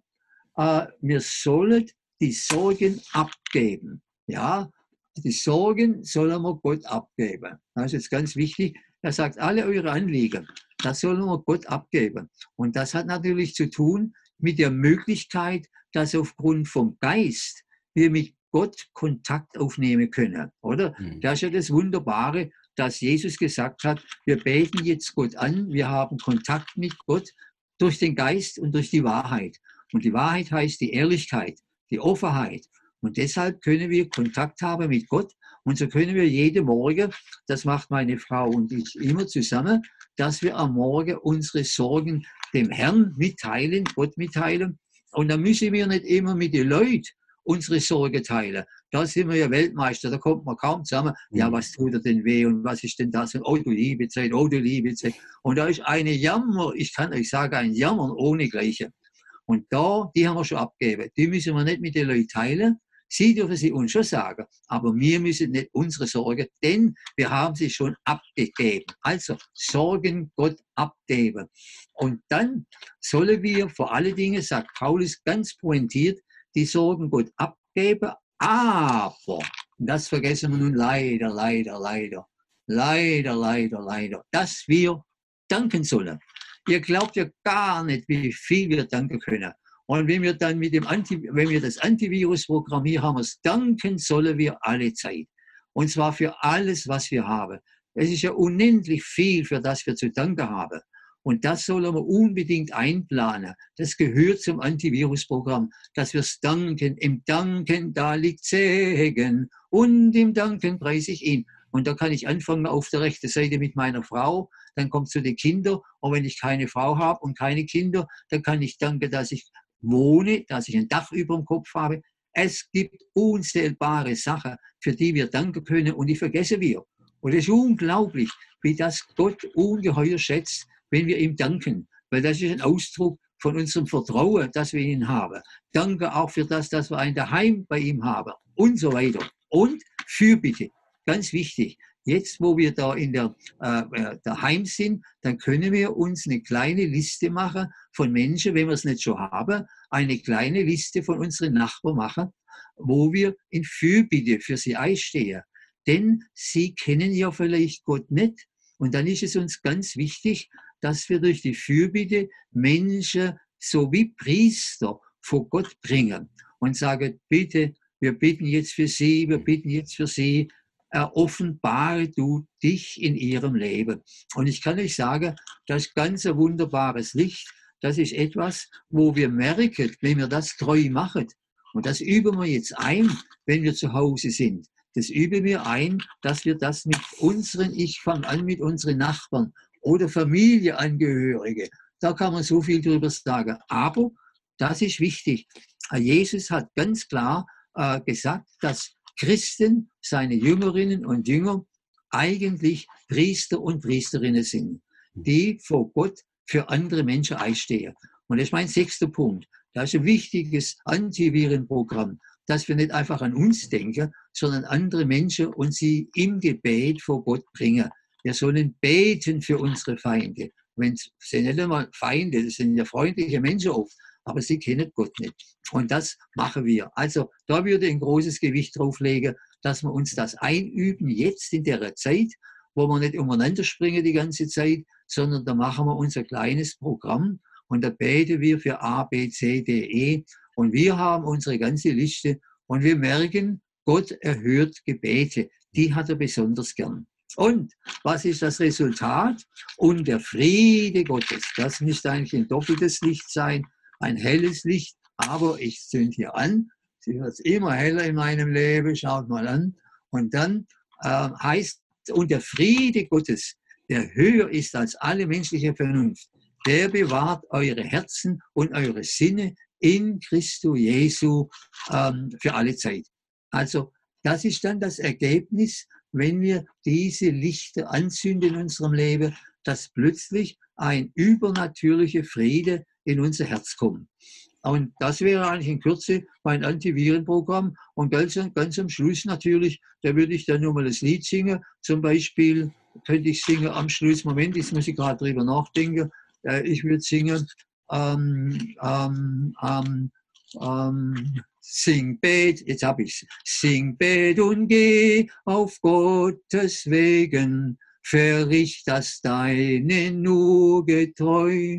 [SPEAKER 8] Äh, wir sollen die Sorgen abgeben. Ja? Die Sorgen sollen wir Gott abgeben. Das ist jetzt ganz wichtig. Er sagt, alle eure Anliegen, das sollen wir Gott abgeben. Und das hat natürlich zu tun mit der Möglichkeit, dass aufgrund vom Geist wir mit Gott Kontakt aufnehmen können, oder? Mhm. Das ist ja das Wunderbare, dass Jesus gesagt hat, wir beten jetzt Gott an, wir haben Kontakt mit Gott durch den Geist und durch die Wahrheit. Und die Wahrheit heißt die Ehrlichkeit, die Offenheit. Und deshalb können wir Kontakt haben mit Gott. Und so können wir jeden Morgen, das macht meine Frau und ich immer zusammen, dass wir am Morgen unsere Sorgen dem Herrn mitteilen, Gott mitteilen. Und dann müssen wir nicht immer mit den Leuten unsere Sorge teilen. Da sind wir ja Weltmeister, da kommt man kaum zusammen. Ja, mhm. was tut er denn weh und was ist denn das? Und oh, du liebe Zeit, oh, du liebe Zeit. Und da ist eine Jammer, ich kann euch sagen, ein Jammern ohne Gleiche. Und da, die haben wir schon abgegeben. Die müssen wir nicht mit den Leuten teilen. Sie dürfen sie uns schon sagen, aber wir müssen nicht unsere Sorge, denn wir haben sie schon abgegeben. Also Sorgen Gott abgeben. Und dann sollen wir vor allen Dingen, sagt Paulus ganz pointiert, die Sorgen Gott abgeben, aber, das vergessen wir nun leider, leider, leider, leider, leider, leider, dass wir danken sollen. Ihr glaubt ja gar nicht, wie viel wir danken können. Und wenn wir dann mit dem Anti, wenn wir das Antivirus-Programm hier haben, danken sollen wir alle Zeit. Und zwar für alles, was wir haben. Es ist ja unendlich viel, für das wir zu danken haben. Und das soll man unbedingt einplanen. Das gehört zum Antivirusprogramm, dass wir es danken. Im Danken, da liegt Segen. Und im Danken preise ich ihn. Und da kann ich anfangen auf der rechten Seite mit meiner Frau. Dann kommt zu den Kindern. Und wenn ich keine Frau habe und keine Kinder, dann kann ich danken, dass ich wohne, dass ich ein Dach über dem Kopf habe. Es gibt unzählbare Sachen, für die wir danken können und die vergessen wir. Und es ist unglaublich, wie das Gott ungeheuer schätzt, wenn wir ihm danken, weil das ist ein Ausdruck von unserem Vertrauen, das wir ihn haben. Danke auch für das, dass wir ein Daheim bei ihm haben und so weiter. Und Fürbitte, ganz wichtig. Jetzt, wo wir da in der äh, äh, daheim sind, dann können wir uns eine kleine Liste machen von Menschen, wenn wir es nicht schon haben, eine kleine Liste von unseren Nachbarn machen, wo wir in Fürbitte für sie einstehen. Denn sie kennen ja vielleicht Gott nicht. Und dann ist es uns ganz wichtig, dass wir durch die Fürbitte Menschen so wie Priester vor Gott bringen und sagen, bitte, wir bitten jetzt für sie, wir bitten jetzt für sie, offenbare du dich in ihrem Leben. Und ich kann euch sagen, das ist ganz ein wunderbares Licht. Das ist etwas, wo wir merken, wenn wir das treu machen. Und das üben wir jetzt ein, wenn wir zu Hause sind. Das üben wir ein, dass wir das mit unseren, ich fange an mit unseren Nachbarn oder Familienangehörige. Da kann man so viel drüber sagen. Aber das ist wichtig. Jesus hat ganz klar äh, gesagt, dass Christen, seine Jüngerinnen und Jünger, eigentlich Priester und Priesterinnen sind, die vor Gott für andere Menschen einstehen. Und das ist mein sechster Punkt. Das ist ein wichtiges Antivirenprogramm, dass wir nicht einfach an uns denken, sondern andere Menschen und sie im Gebet vor Gott bringen. Wir sollen beten für unsere Feinde. Wenn sind nicht einmal Feinde, das sind ja freundliche Menschen oft, aber sie kennen Gott nicht. Und das machen wir. Also da würde ich ein großes Gewicht drauf legen, dass wir uns das einüben, jetzt in der Zeit, wo wir nicht umeinander springen die ganze Zeit, sondern da machen wir unser kleines Programm und da beten wir für A, B, C, D, E und wir haben unsere ganze Liste und wir merken, Gott erhört Gebete. Die hat er besonders gern. Und was ist das Resultat? Und der Friede Gottes, das müsste eigentlich ein doppeltes Licht sein, ein helles Licht, aber ich zünd hier an, sie wird immer heller in meinem Leben, schaut mal an. Und dann äh, heißt, und der Friede Gottes, der höher ist als alle menschliche Vernunft, der bewahrt eure Herzen und eure Sinne in Christo Jesu ähm, für alle Zeit. Also das ist dann das Ergebnis wenn wir diese Lichter anzünden in unserem Leben, dass plötzlich ein übernatürlicher Friede in unser Herz kommt. Und das wäre eigentlich in Kürze mein Antivirenprogramm. Und ganz, ganz am Schluss natürlich, da würde ich dann nochmal das Lied singen. Zum Beispiel könnte ich singen am Schluss, Moment, jetzt muss ich gerade drüber nachdenken. Äh, ich würde singen, ähm, ähm, ähm, ähm, Sing Bet, jetzt hab ich's. Sing Bet und geh auf Gottes Wegen, verricht das Deine nur getreu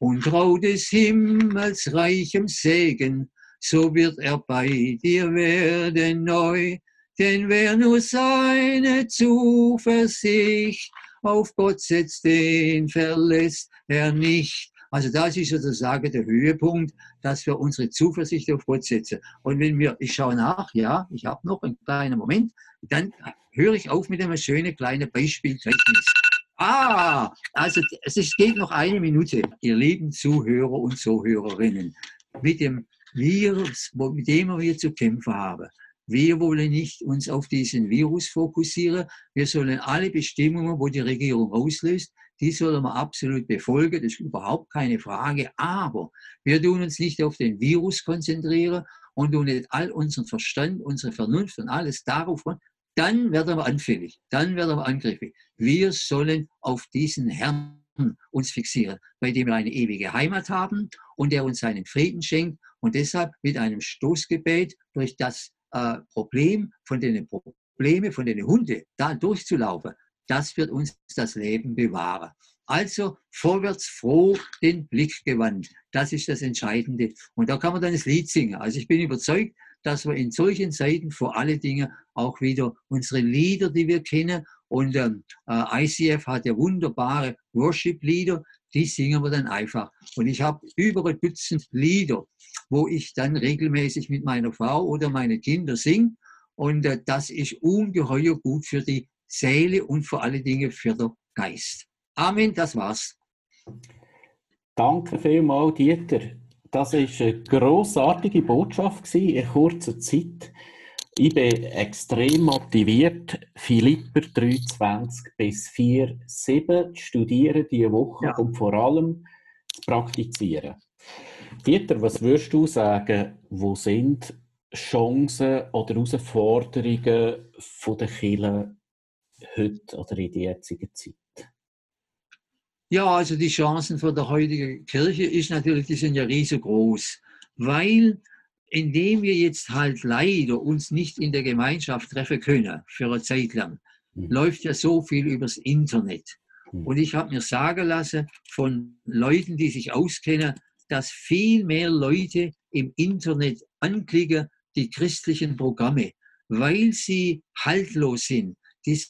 [SPEAKER 8] und trau des Himmels reichem Segen, so wird er bei dir werden neu. Denn wer nur seine Zuversicht auf Gott setzt, den verlässt er nicht. Also das ist sozusagen der Höhepunkt, dass wir unsere Zuversicht auf Gott setzen. Und wenn wir, ich schaue nach, ja, ich habe noch einen kleinen Moment, dann höre ich auf mit einem schönen kleinen Beispieltechnis. Ah, also es geht noch eine Minute, ihr lieben Zuhörer und Zuhörerinnen, mit dem Virus, mit dem wir zu kämpfen haben. Wir wollen nicht uns auf diesen Virus fokussieren. Wir sollen alle Bestimmungen, wo die Regierung auslöst, die sollen wir absolut befolgen. Das ist überhaupt keine Frage. Aber wir tun uns nicht auf den Virus konzentrieren und tun nicht all unseren Verstand, unsere Vernunft und alles darauf. Dann werden wir anfällig. Dann werden wir angriffig. Wir sollen auf diesen Herrn uns fixieren, bei dem wir eine ewige Heimat haben und der uns seinen Frieden schenkt und deshalb mit einem Stoßgebet durch das äh, Problem von den Probleme von den Hunden da durchzulaufen, das wird uns das Leben bewahren. Also vorwärts froh den Blick gewandt. Das ist das Entscheidende. Und da kann man dann das Lied singen. Also ich bin überzeugt, dass wir in solchen Zeiten vor alle Dinge auch wieder unsere Lieder, die wir kennen, und ähm, äh, ICF hat ja wunderbare Worship-Lieder, die singen wir dann einfach. Und ich habe über ein Dutzend Lieder, wo ich dann regelmäßig mit meiner Frau oder meinen Kindern singe. Und äh, das ist ungeheuer gut für die Seele und vor allen Dingen für den Geist. Amen, das war's.
[SPEAKER 7] Danke vielmals, Dieter. Das war eine grossartige Botschaft in kurzer Zeit. Ich bin extrem motiviert, Philipper 23 bis 4, 7 zu studieren diese Woche ja. und vor allem zu praktizieren. Dieter, was würdest du sagen, wo sind Chancen oder Herausforderungen der Kirche heute oder in der jetzigen Zeit?
[SPEAKER 8] Ja, also die Chancen für die heutige Kirche ist natürlich, die sind ja riesengroß, weil indem wir jetzt halt leider uns nicht in der Gemeinschaft treffen können für eine Zeit lang, mhm. läuft ja so viel übers Internet. Mhm. Und ich habe mir sagen lassen von Leuten, die sich auskennen, dass viel mehr Leute im Internet anklicken die christlichen Programme, weil sie haltlos sind. Die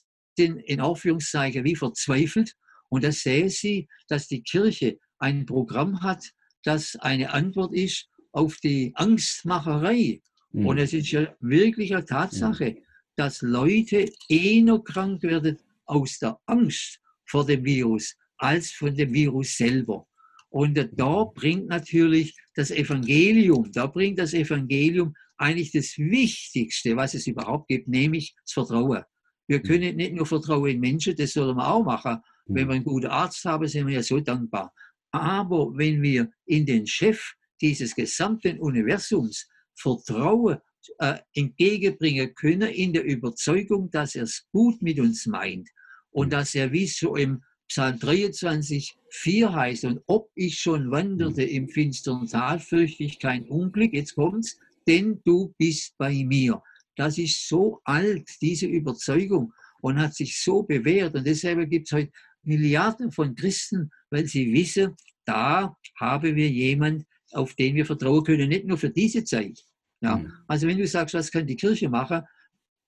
[SPEAKER 8] sind in Aufführungszeichen wie verzweifelt und da sehen sie, dass die Kirche ein Programm hat, das eine Antwort ist auf die Angstmacherei. Mhm. Und es ist ja wirklich eine Tatsache, mhm. dass Leute eher krank werden aus der Angst vor dem Virus als von dem Virus selber. Und da bringt natürlich das Evangelium, da bringt das Evangelium eigentlich das Wichtigste, was es überhaupt gibt, nämlich das Vertrauen. Wir mhm. können nicht nur Vertrauen in Menschen, das sollen wir auch machen. Wenn wir einen guten Arzt haben, sind wir ja so dankbar. Aber wenn wir in den Chef dieses gesamten Universums Vertrauen äh, entgegenbringen können, in der Überzeugung, dass er es gut mit uns meint und mhm. dass er wie so im Psalm 23, 4 heißt, und ob ich schon wanderte im finsteren Tal, fürchte ich kein Unglück, jetzt kommt's, denn du bist bei mir. Das ist so alt, diese Überzeugung, und hat sich so bewährt. Und deshalb gibt es heute Milliarden von Christen, weil sie wissen, da haben wir jemanden, auf den wir vertrauen können, nicht nur für diese Zeit. Ja. Mhm. Also wenn du sagst, was kann die Kirche machen?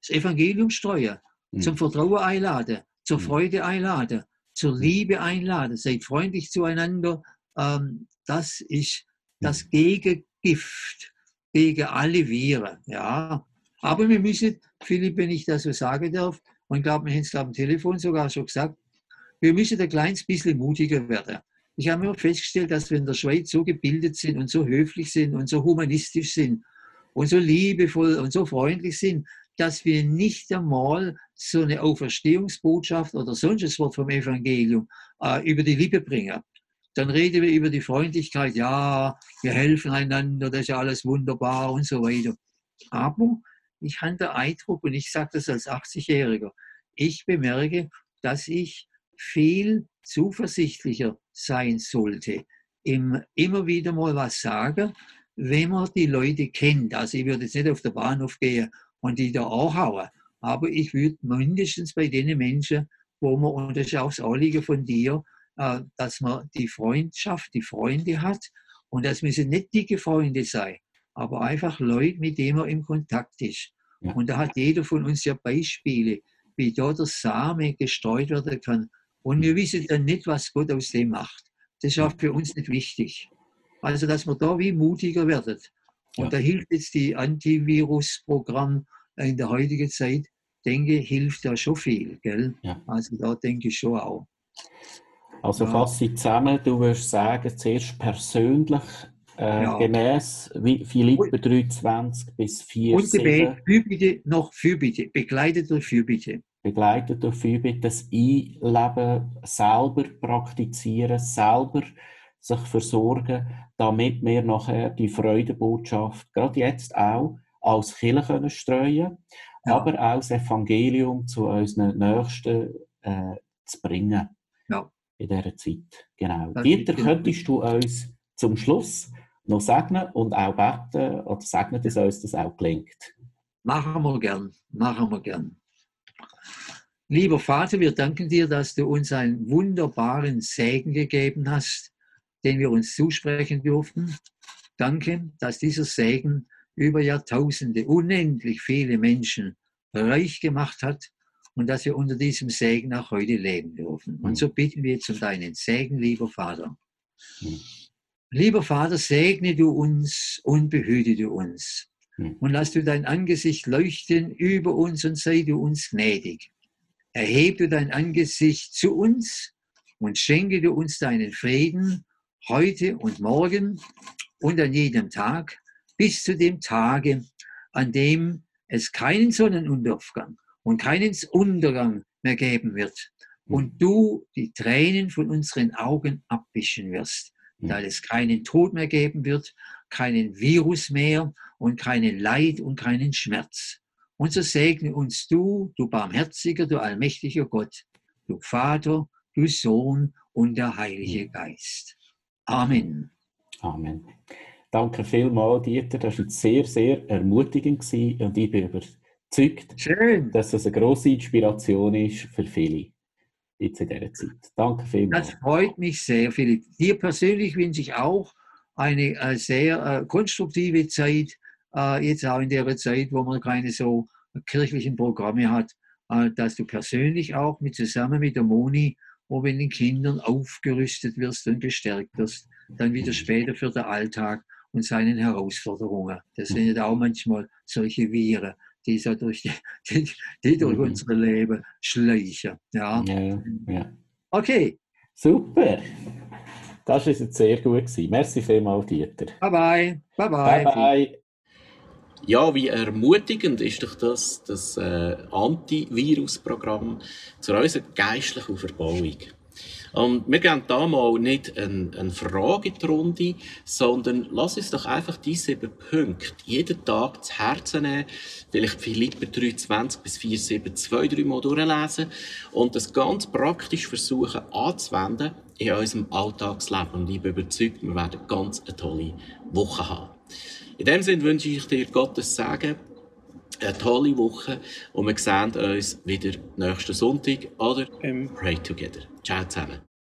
[SPEAKER 8] Das Evangelium streuen, mhm. zum Vertrauen einladen, zur mhm. Freude einladen, zur mhm. Liebe einladen, seid freundlich zueinander. Ähm, das ist das mhm. Gegengift gegen alle Viren. Ja. Aber wir müssen, Philipp, wenn ich das so sagen darf, und ich glaube, wir haben es am Telefon sogar schon gesagt, wir müssen ein kleines bisschen mutiger werden. Ich habe immer festgestellt, dass wir in der Schweiz so gebildet sind und so höflich sind und so humanistisch sind und so liebevoll und so freundlich sind, dass wir nicht einmal so eine Auferstehungsbotschaft oder sonst ein Wort vom Evangelium äh, über die Lippe bringen. Dann reden wir über die Freundlichkeit, ja, wir helfen einander, das ist ja alles wunderbar und so weiter. Aber ich habe den Eindruck, und ich sage das als 80-Jähriger, ich bemerke, dass ich viel zuversichtlicher sein sollte, im, immer wieder mal was sagen, wenn man die Leute kennt. Also ich würde jetzt nicht auf den Bahnhof gehen und die da anhauen, aber ich würde mindestens bei den Menschen, wo man, und das ist auch das Anliegen von dir, äh, dass man die Freundschaft, die Freunde hat und das müssen nicht dicke Freunde sein, aber einfach Leute, mit denen man im Kontakt ist. Ja. Und da hat jeder von uns ja Beispiele, wie dort der Same gestreut werden kann. Und wir wissen dann nicht, was Gott aus dem macht. Das ist auch für uns nicht wichtig. Also, dass man da wie mutiger werdet. Und ja. da hilft jetzt die Antivirus-Programm in der heutigen Zeit, denke hilft ja schon viel. Gell? Ja. Also da denke ich schon auch.
[SPEAKER 7] Also fasse ich zusammen, du würdest sagen, zuerst persönlich äh, ja. gemäß Philipper 23 bis 4.
[SPEAKER 8] Und Gebet, Fürbitte, noch Fürbitte, begleitet durch Fürbitte.
[SPEAKER 7] Begleitet durch Fürbitte, das Einleben selber praktizieren, selber sich versorgen, damit wir nachher die Freudebotschaft, gerade jetzt auch, als Kirche können streuen ja. aber auch das Evangelium zu unseren Nächsten äh, zu bringen. Ja. In dieser Zeit. Genau. Das Dieter, könntest du uns zum Schluss noch segnen und auch beten oder segnen, dass uns das auch gelingt.
[SPEAKER 8] Machen wir gern, machen wir gern. Lieber Vater, wir danken dir, dass du uns einen wunderbaren Segen gegeben hast, den wir uns zusprechen durften. Danke, dass dieser Segen über Jahrtausende unendlich viele Menschen reich gemacht hat und dass wir unter diesem Segen auch heute leben dürfen. Und so bitten wir jetzt um deinen Segen, lieber Vater. Mhm. Lieber Vater, segne du uns und behüte du uns. Hm. Und lass du dein Angesicht leuchten über uns und sei du uns gnädig. Erhebe du dein Angesicht zu uns und schenke du uns deinen Frieden heute und morgen und an jedem Tag bis zu dem Tage, an dem es keinen Sonnenuntergang und keinen Untergang mehr geben wird hm. und du die Tränen von unseren Augen abwischen wirst weil es keinen Tod mehr geben wird, keinen Virus mehr und keinen Leid und keinen Schmerz. Und so segne uns du, du barmherziger, du allmächtiger Gott, du Vater, du Sohn und der Heilige Geist. Amen.
[SPEAKER 7] Amen. Danke vielmals, Dieter. Das war sehr, sehr ermutigend und ich bin überzeugt, Schön. dass das eine grosse Inspiration ist für viele jetzt in dieser Zeit. Danke vielmals.
[SPEAKER 8] Das freut mich sehr, Philipp. Dir persönlich wünsche ich auch eine äh, sehr äh, konstruktive Zeit, äh, jetzt auch in der Zeit, wo man keine so kirchlichen Programme hat, dass du persönlich auch mit zusammen mit der Moni wo mit den Kindern aufgerüstet wirst und gestärkt wirst, dann wieder später für den Alltag und seinen Herausforderungen. Das sind ja auch manchmal solche Viren die so durch, die, die, die durch mhm. unser Leben schleichen. Ja. Ja, ja. Okay.
[SPEAKER 7] Super. Das war jetzt sehr gut. Gewesen. Merci vielmals, Dieter.
[SPEAKER 8] Bye bye. Bye bye. bye, bye.
[SPEAKER 3] Ja, wie ermutigend ist doch das, das äh, Antivirus-Programm zu unserer geistlichen Verbauung.
[SPEAKER 7] Und wir gehen da mal nicht eine, eine Frage in die Runde, sondern lass uns doch einfach diese sieben Punkte jeden Tag zu Herzen nehmen, vielleicht Philipper 23 bis 4, 7, 2, 3 Mal durchlesen und das ganz praktisch versuchen anzuwenden in unserem Alltagsleben. Und ich bin überzeugt, wir werden ganz eine tolle Woche haben. In dem Sinne wünsche ich dir Gottes Segen, eine tolle Woche und wir sehen uns wieder nächsten Sonntag oder im Pray Together. Ciao zusammen.